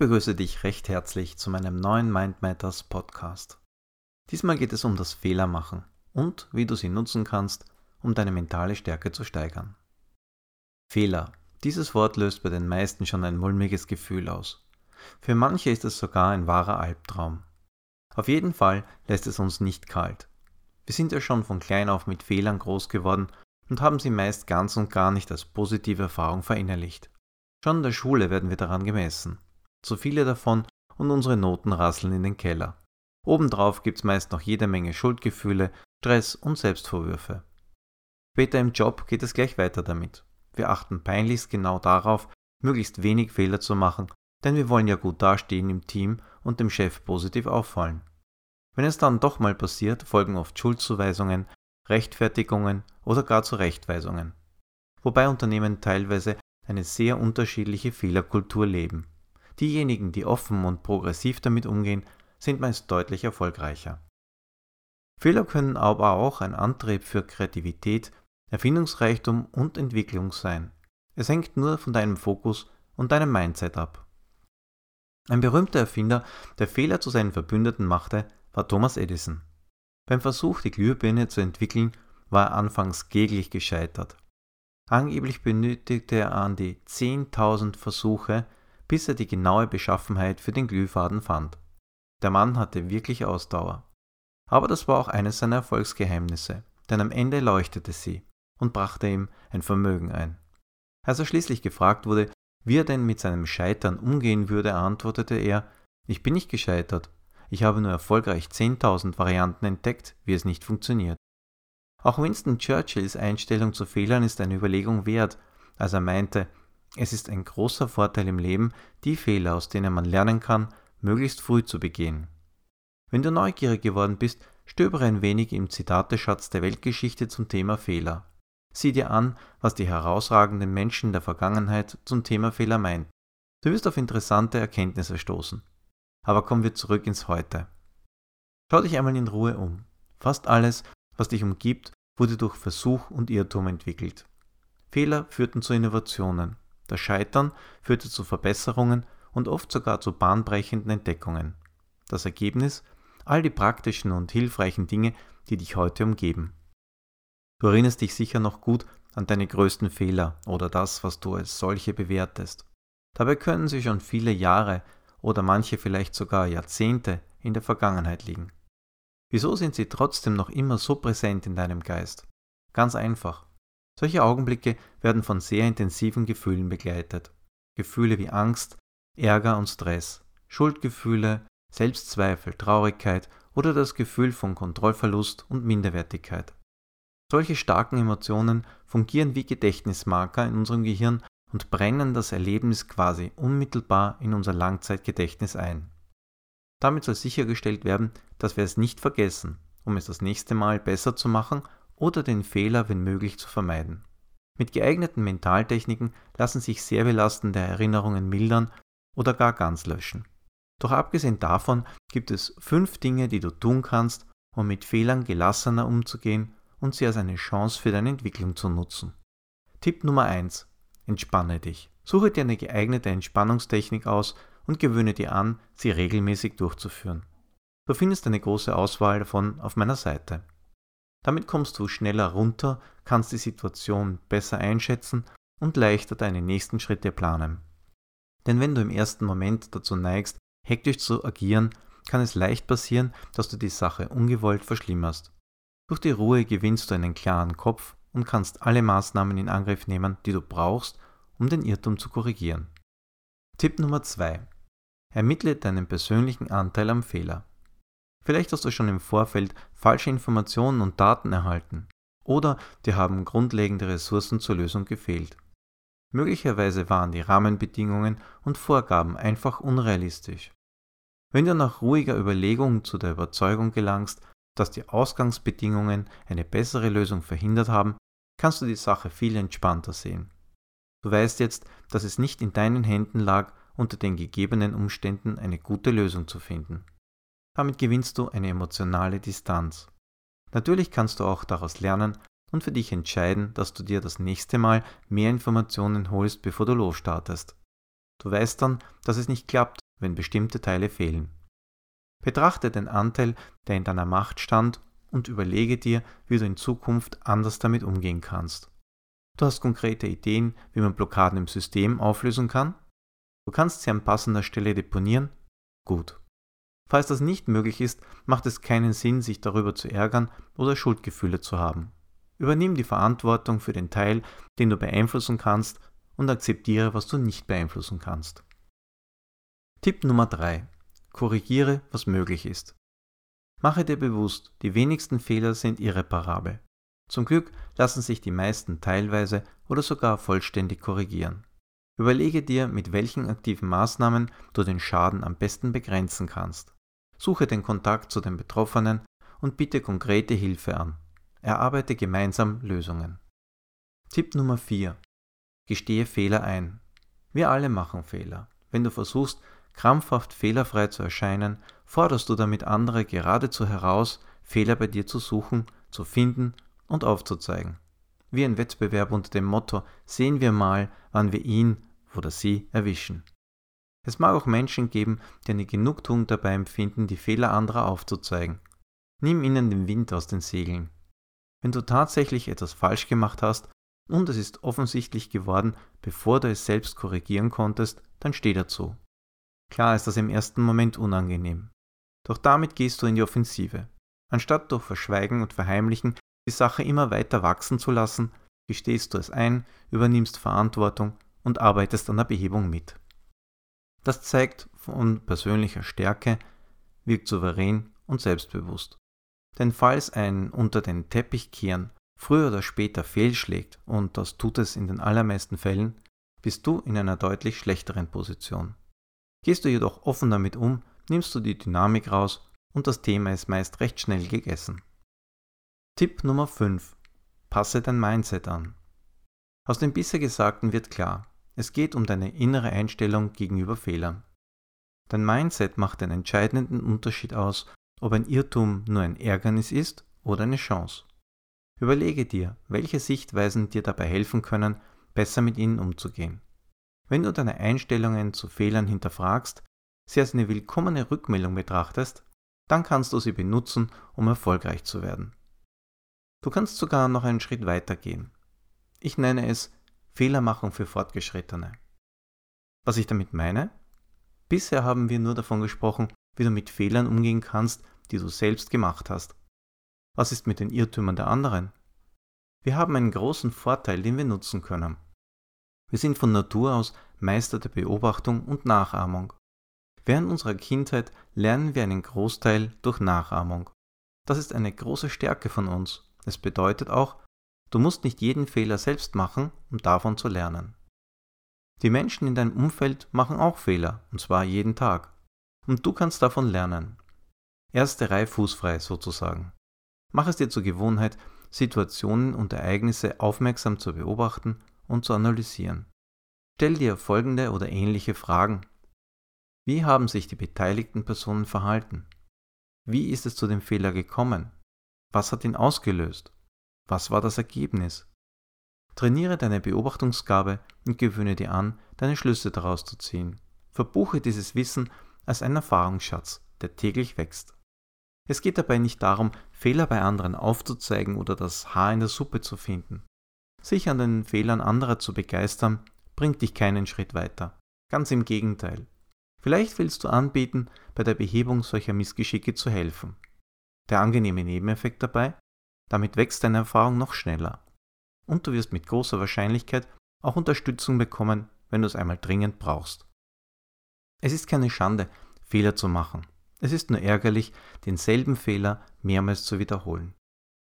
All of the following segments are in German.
begrüße dich recht herzlich zu meinem neuen Mind Matters Podcast. Diesmal geht es um das Fehlermachen und wie du sie nutzen kannst, um deine mentale Stärke zu steigern. Fehler. Dieses Wort löst bei den meisten schon ein mulmiges Gefühl aus. Für manche ist es sogar ein wahrer Albtraum. Auf jeden Fall lässt es uns nicht kalt. Wir sind ja schon von klein auf mit Fehlern groß geworden und haben sie meist ganz und gar nicht als positive Erfahrung verinnerlicht. Schon in der Schule werden wir daran gemessen. Zu viele davon und unsere Noten rasseln in den Keller. Obendrauf gibt's meist noch jede Menge Schuldgefühle, Stress und Selbstvorwürfe. Später im Job geht es gleich weiter damit. Wir achten peinlichst genau darauf, möglichst wenig Fehler zu machen, denn wir wollen ja gut dastehen im Team und dem Chef positiv auffallen. Wenn es dann doch mal passiert, folgen oft Schuldzuweisungen, Rechtfertigungen oder gar Zurechtweisungen. Wobei Unternehmen teilweise eine sehr unterschiedliche Fehlerkultur leben. Diejenigen, die offen und progressiv damit umgehen, sind meist deutlich erfolgreicher. Fehler können aber auch ein Antrieb für Kreativität, Erfindungsreichtum und Entwicklung sein. Es hängt nur von deinem Fokus und deinem Mindset ab. Ein berühmter Erfinder, der Fehler zu seinen Verbündeten machte, war Thomas Edison. Beim Versuch, die Glühbirne zu entwickeln, war er anfangs kläglich gescheitert. Angeblich benötigte er an die 10.000 Versuche, bis er die genaue Beschaffenheit für den Glühfaden fand. Der Mann hatte wirklich Ausdauer. Aber das war auch eines seiner Erfolgsgeheimnisse, denn am Ende leuchtete sie und brachte ihm ein Vermögen ein. Als er schließlich gefragt wurde, wie er denn mit seinem Scheitern umgehen würde, antwortete er, ich bin nicht gescheitert, ich habe nur erfolgreich 10.000 Varianten entdeckt, wie es nicht funktioniert. Auch Winston Churchills Einstellung zu Fehlern ist eine Überlegung wert, als er meinte, es ist ein großer Vorteil im Leben, die Fehler, aus denen man lernen kann, möglichst früh zu begehen. Wenn du neugierig geworden bist, stöbere ein wenig im Zitateschatz der Weltgeschichte zum Thema Fehler. Sieh dir an, was die herausragenden Menschen der Vergangenheit zum Thema Fehler meinten. Du wirst auf interessante Erkenntnisse stoßen. Aber kommen wir zurück ins Heute. Schau dich einmal in Ruhe um. Fast alles, was dich umgibt, wurde durch Versuch und Irrtum entwickelt. Fehler führten zu Innovationen. Das Scheitern führte zu Verbesserungen und oft sogar zu bahnbrechenden Entdeckungen. Das Ergebnis? All die praktischen und hilfreichen Dinge, die dich heute umgeben. Du erinnerst dich sicher noch gut an deine größten Fehler oder das, was du als solche bewertest. Dabei können sie schon viele Jahre oder manche vielleicht sogar Jahrzehnte in der Vergangenheit liegen. Wieso sind sie trotzdem noch immer so präsent in deinem Geist? Ganz einfach. Solche Augenblicke werden von sehr intensiven Gefühlen begleitet. Gefühle wie Angst, Ärger und Stress, Schuldgefühle, Selbstzweifel, Traurigkeit oder das Gefühl von Kontrollverlust und Minderwertigkeit. Solche starken Emotionen fungieren wie Gedächtnismarker in unserem Gehirn und brennen das Erlebnis quasi unmittelbar in unser Langzeitgedächtnis ein. Damit soll sichergestellt werden, dass wir es nicht vergessen, um es das nächste Mal besser zu machen oder den Fehler, wenn möglich, zu vermeiden. Mit geeigneten Mentaltechniken lassen sich sehr belastende Erinnerungen mildern oder gar ganz löschen. Doch abgesehen davon gibt es fünf Dinge, die du tun kannst, um mit Fehlern gelassener umzugehen und sie als eine Chance für deine Entwicklung zu nutzen. Tipp Nummer 1. Entspanne dich. Suche dir eine geeignete Entspannungstechnik aus und gewöhne dir an, sie regelmäßig durchzuführen. Du findest eine große Auswahl davon auf meiner Seite. Damit kommst du schneller runter, kannst die Situation besser einschätzen und leichter deine nächsten Schritte planen. Denn wenn du im ersten Moment dazu neigst, hektisch zu agieren, kann es leicht passieren, dass du die Sache ungewollt verschlimmerst. Durch die Ruhe gewinnst du einen klaren Kopf und kannst alle Maßnahmen in Angriff nehmen, die du brauchst, um den Irrtum zu korrigieren. Tipp Nummer 2. Ermittle deinen persönlichen Anteil am Fehler. Vielleicht hast du schon im Vorfeld falsche Informationen und Daten erhalten oder dir haben grundlegende Ressourcen zur Lösung gefehlt. Möglicherweise waren die Rahmenbedingungen und Vorgaben einfach unrealistisch. Wenn du nach ruhiger Überlegung zu der Überzeugung gelangst, dass die Ausgangsbedingungen eine bessere Lösung verhindert haben, kannst du die Sache viel entspannter sehen. Du weißt jetzt, dass es nicht in deinen Händen lag, unter den gegebenen Umständen eine gute Lösung zu finden. Damit gewinnst du eine emotionale Distanz. Natürlich kannst du auch daraus lernen und für dich entscheiden, dass du dir das nächste Mal mehr Informationen holst, bevor du losstartest. Du weißt dann, dass es nicht klappt, wenn bestimmte Teile fehlen. Betrachte den Anteil, der in deiner Macht stand und überlege dir, wie du in Zukunft anders damit umgehen kannst. Du hast konkrete Ideen, wie man Blockaden im System auflösen kann? Du kannst sie an passender Stelle deponieren? Gut. Falls das nicht möglich ist, macht es keinen Sinn, sich darüber zu ärgern oder Schuldgefühle zu haben. Übernimm die Verantwortung für den Teil, den du beeinflussen kannst und akzeptiere, was du nicht beeinflussen kannst. Tipp Nummer 3. Korrigiere, was möglich ist. Mache dir bewusst, die wenigsten Fehler sind irreparabel. Zum Glück lassen sich die meisten teilweise oder sogar vollständig korrigieren. Überlege dir, mit welchen aktiven Maßnahmen du den Schaden am besten begrenzen kannst. Suche den Kontakt zu den Betroffenen und bitte konkrete Hilfe an. Erarbeite gemeinsam Lösungen. Tipp Nummer 4. Gestehe Fehler ein. Wir alle machen Fehler. Wenn du versuchst, krampfhaft fehlerfrei zu erscheinen, forderst du damit andere geradezu heraus, Fehler bei dir zu suchen, zu finden und aufzuzeigen. Wie ein Wettbewerb unter dem Motto sehen wir mal, wann wir ihn oder sie erwischen. Es mag auch Menschen geben, die eine Genugtuung dabei empfinden, die Fehler anderer aufzuzeigen. Nimm ihnen den Wind aus den Segeln. Wenn du tatsächlich etwas falsch gemacht hast und es ist offensichtlich geworden, bevor du es selbst korrigieren konntest, dann steh dazu. Klar ist das im ersten Moment unangenehm. Doch damit gehst du in die Offensive. Anstatt durch Verschweigen und Verheimlichen die Sache immer weiter wachsen zu lassen, gestehst du es ein, übernimmst Verantwortung und arbeitest an der Behebung mit. Das zeigt von persönlicher Stärke, wirkt souverän und selbstbewusst. Denn falls ein unter den Teppich kehren früher oder später fehlschlägt, und das tut es in den allermeisten Fällen, bist du in einer deutlich schlechteren Position. Gehst du jedoch offen damit um, nimmst du die Dynamik raus und das Thema ist meist recht schnell gegessen. Tipp Nummer 5. Passe dein Mindset an. Aus dem bisher Gesagten wird klar, es geht um deine innere Einstellung gegenüber Fehlern. Dein Mindset macht den entscheidenden Unterschied aus, ob ein Irrtum nur ein Ärgernis ist oder eine Chance. Überlege dir, welche Sichtweisen dir dabei helfen können, besser mit ihnen umzugehen. Wenn du deine Einstellungen zu Fehlern hinterfragst, sie als eine willkommene Rückmeldung betrachtest, dann kannst du sie benutzen, um erfolgreich zu werden. Du kannst sogar noch einen Schritt weiter gehen. Ich nenne es Fehlermachung für Fortgeschrittene. Was ich damit meine? Bisher haben wir nur davon gesprochen, wie du mit Fehlern umgehen kannst, die du selbst gemacht hast. Was ist mit den Irrtümern der anderen? Wir haben einen großen Vorteil, den wir nutzen können. Wir sind von Natur aus Meister der Beobachtung und Nachahmung. Während unserer Kindheit lernen wir einen Großteil durch Nachahmung. Das ist eine große Stärke von uns. Es bedeutet auch, du musst nicht jeden Fehler selbst machen, um davon zu lernen. Die Menschen in deinem Umfeld machen auch Fehler, und zwar jeden Tag. Und du kannst davon lernen. Erste Reihe fußfrei sozusagen. Mach es dir zur Gewohnheit, Situationen und Ereignisse aufmerksam zu beobachten und zu analysieren. Stell dir folgende oder ähnliche Fragen. Wie haben sich die beteiligten Personen verhalten? Wie ist es zu dem Fehler gekommen? Was hat ihn ausgelöst? Was war das Ergebnis? Trainiere deine Beobachtungsgabe und gewöhne dir an, deine Schlüsse daraus zu ziehen. Verbuche dieses Wissen als einen Erfahrungsschatz, der täglich wächst. Es geht dabei nicht darum, Fehler bei anderen aufzuzeigen oder das Haar in der Suppe zu finden. Sich an den Fehlern anderer zu begeistern, bringt dich keinen Schritt weiter. Ganz im Gegenteil. Vielleicht willst du anbieten, bei der Behebung solcher Missgeschicke zu helfen. Der angenehme Nebeneffekt dabei? Damit wächst deine Erfahrung noch schneller. Und du wirst mit großer Wahrscheinlichkeit auch Unterstützung bekommen, wenn du es einmal dringend brauchst. Es ist keine Schande, Fehler zu machen. Es ist nur ärgerlich, denselben Fehler mehrmals zu wiederholen.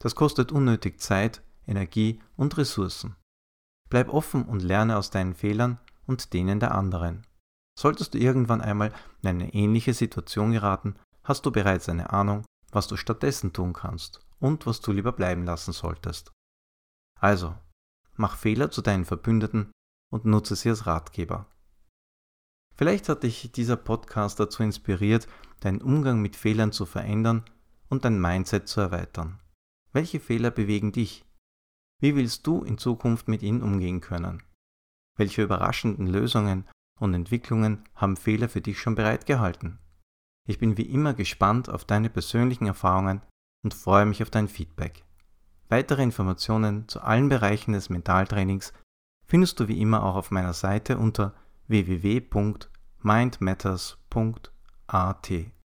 Das kostet unnötig Zeit, Energie und Ressourcen. Bleib offen und lerne aus deinen Fehlern und denen der anderen. Solltest du irgendwann einmal in eine ähnliche Situation geraten, hast du bereits eine Ahnung, was du stattdessen tun kannst und was du lieber bleiben lassen solltest. Also, mach Fehler zu deinen Verbündeten und nutze sie als Ratgeber. Vielleicht hat dich dieser Podcast dazu inspiriert, deinen Umgang mit Fehlern zu verändern und dein Mindset zu erweitern. Welche Fehler bewegen dich? Wie willst du in Zukunft mit ihnen umgehen können? Welche überraschenden Lösungen und Entwicklungen haben Fehler für dich schon bereitgehalten? Ich bin wie immer gespannt auf deine persönlichen Erfahrungen und freue mich auf dein Feedback. Weitere Informationen zu allen Bereichen des Mentaltrainings findest du wie immer auch auf meiner Seite unter www.mindmatters.at.